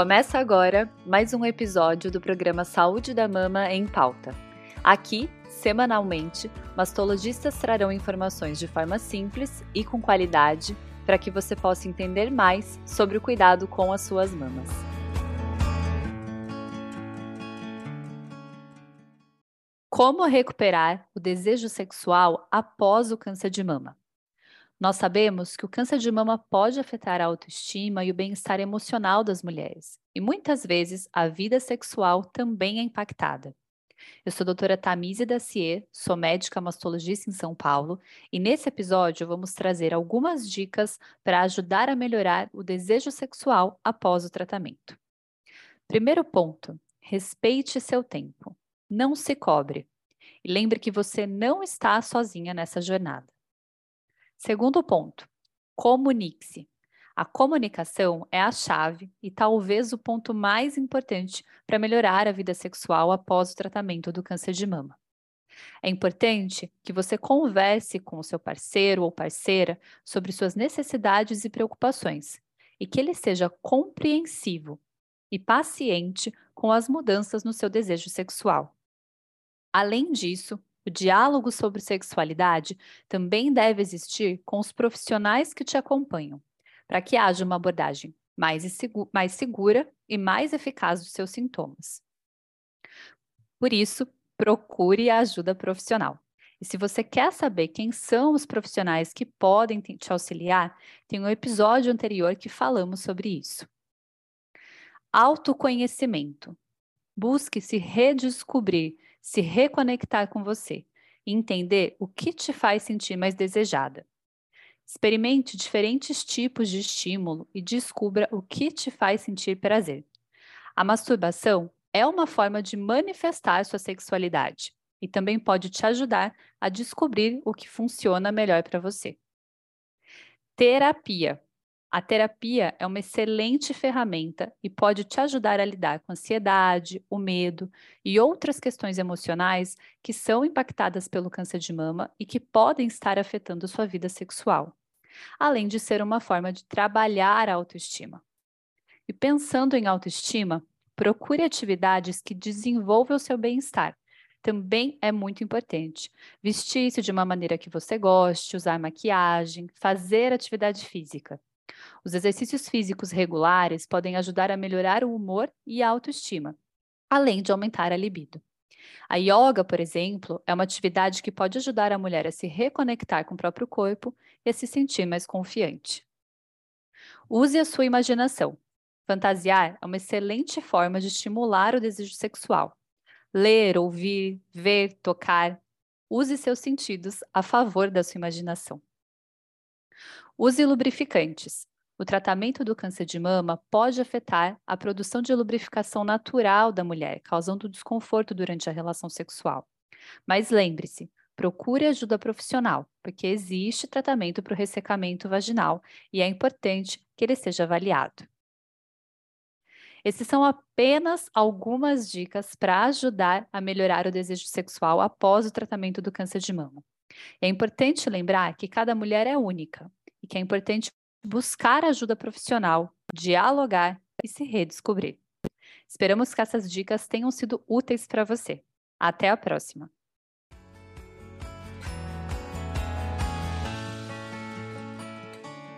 Começa agora mais um episódio do programa Saúde da Mama em Pauta. Aqui, semanalmente, mastologistas trarão informações de forma simples e com qualidade para que você possa entender mais sobre o cuidado com as suas mamas. Como recuperar o desejo sexual após o câncer de mama? Nós sabemos que o câncer de mama pode afetar a autoestima e o bem-estar emocional das mulheres, e muitas vezes a vida sexual também é impactada. Eu sou a doutora Tamise Dacier, sou médica mastologista em São Paulo, e nesse episódio vamos trazer algumas dicas para ajudar a melhorar o desejo sexual após o tratamento. Primeiro ponto: respeite seu tempo. Não se cobre. E lembre que você não está sozinha nessa jornada. Segundo ponto, comunique-se. A comunicação é a chave e talvez o ponto mais importante para melhorar a vida sexual após o tratamento do câncer de mama. É importante que você converse com o seu parceiro ou parceira sobre suas necessidades e preocupações e que ele seja compreensivo e paciente com as mudanças no seu desejo sexual. Além disso, o diálogo sobre sexualidade também deve existir com os profissionais que te acompanham, para que haja uma abordagem mais, mais segura e mais eficaz dos seus sintomas. Por isso, procure a ajuda profissional. E se você quer saber quem são os profissionais que podem te auxiliar, tem um episódio anterior que falamos sobre isso. Autoconhecimento. Busque se redescobrir se reconectar com você e entender o que te faz sentir mais desejada. Experimente diferentes tipos de estímulo e descubra o que te faz sentir prazer. A masturbação é uma forma de manifestar sua sexualidade e também pode te ajudar a descobrir o que funciona melhor para você. Terapia. A terapia é uma excelente ferramenta e pode te ajudar a lidar com a ansiedade, o medo e outras questões emocionais que são impactadas pelo câncer de mama e que podem estar afetando sua vida sexual, além de ser uma forma de trabalhar a autoestima. E pensando em autoestima, procure atividades que desenvolvam o seu bem-estar. Também é muito importante. Vestir-se de uma maneira que você goste, usar maquiagem, fazer atividade física. Os exercícios físicos regulares podem ajudar a melhorar o humor e a autoestima, além de aumentar a libido. A yoga, por exemplo, é uma atividade que pode ajudar a mulher a se reconectar com o próprio corpo e a se sentir mais confiante. Use a sua imaginação. Fantasiar é uma excelente forma de estimular o desejo sexual. Ler, ouvir, ver, tocar. Use seus sentidos a favor da sua imaginação. Use lubrificantes. O tratamento do câncer de mama pode afetar a produção de lubrificação natural da mulher, causando desconforto durante a relação sexual. Mas lembre-se, procure ajuda profissional, porque existe tratamento para o ressecamento vaginal e é importante que ele seja avaliado. Esses são apenas algumas dicas para ajudar a melhorar o desejo sexual após o tratamento do câncer de mama. É importante lembrar que cada mulher é única e que é importante buscar ajuda profissional, dialogar e se redescobrir. Esperamos que essas dicas tenham sido úteis para você. Até a próxima!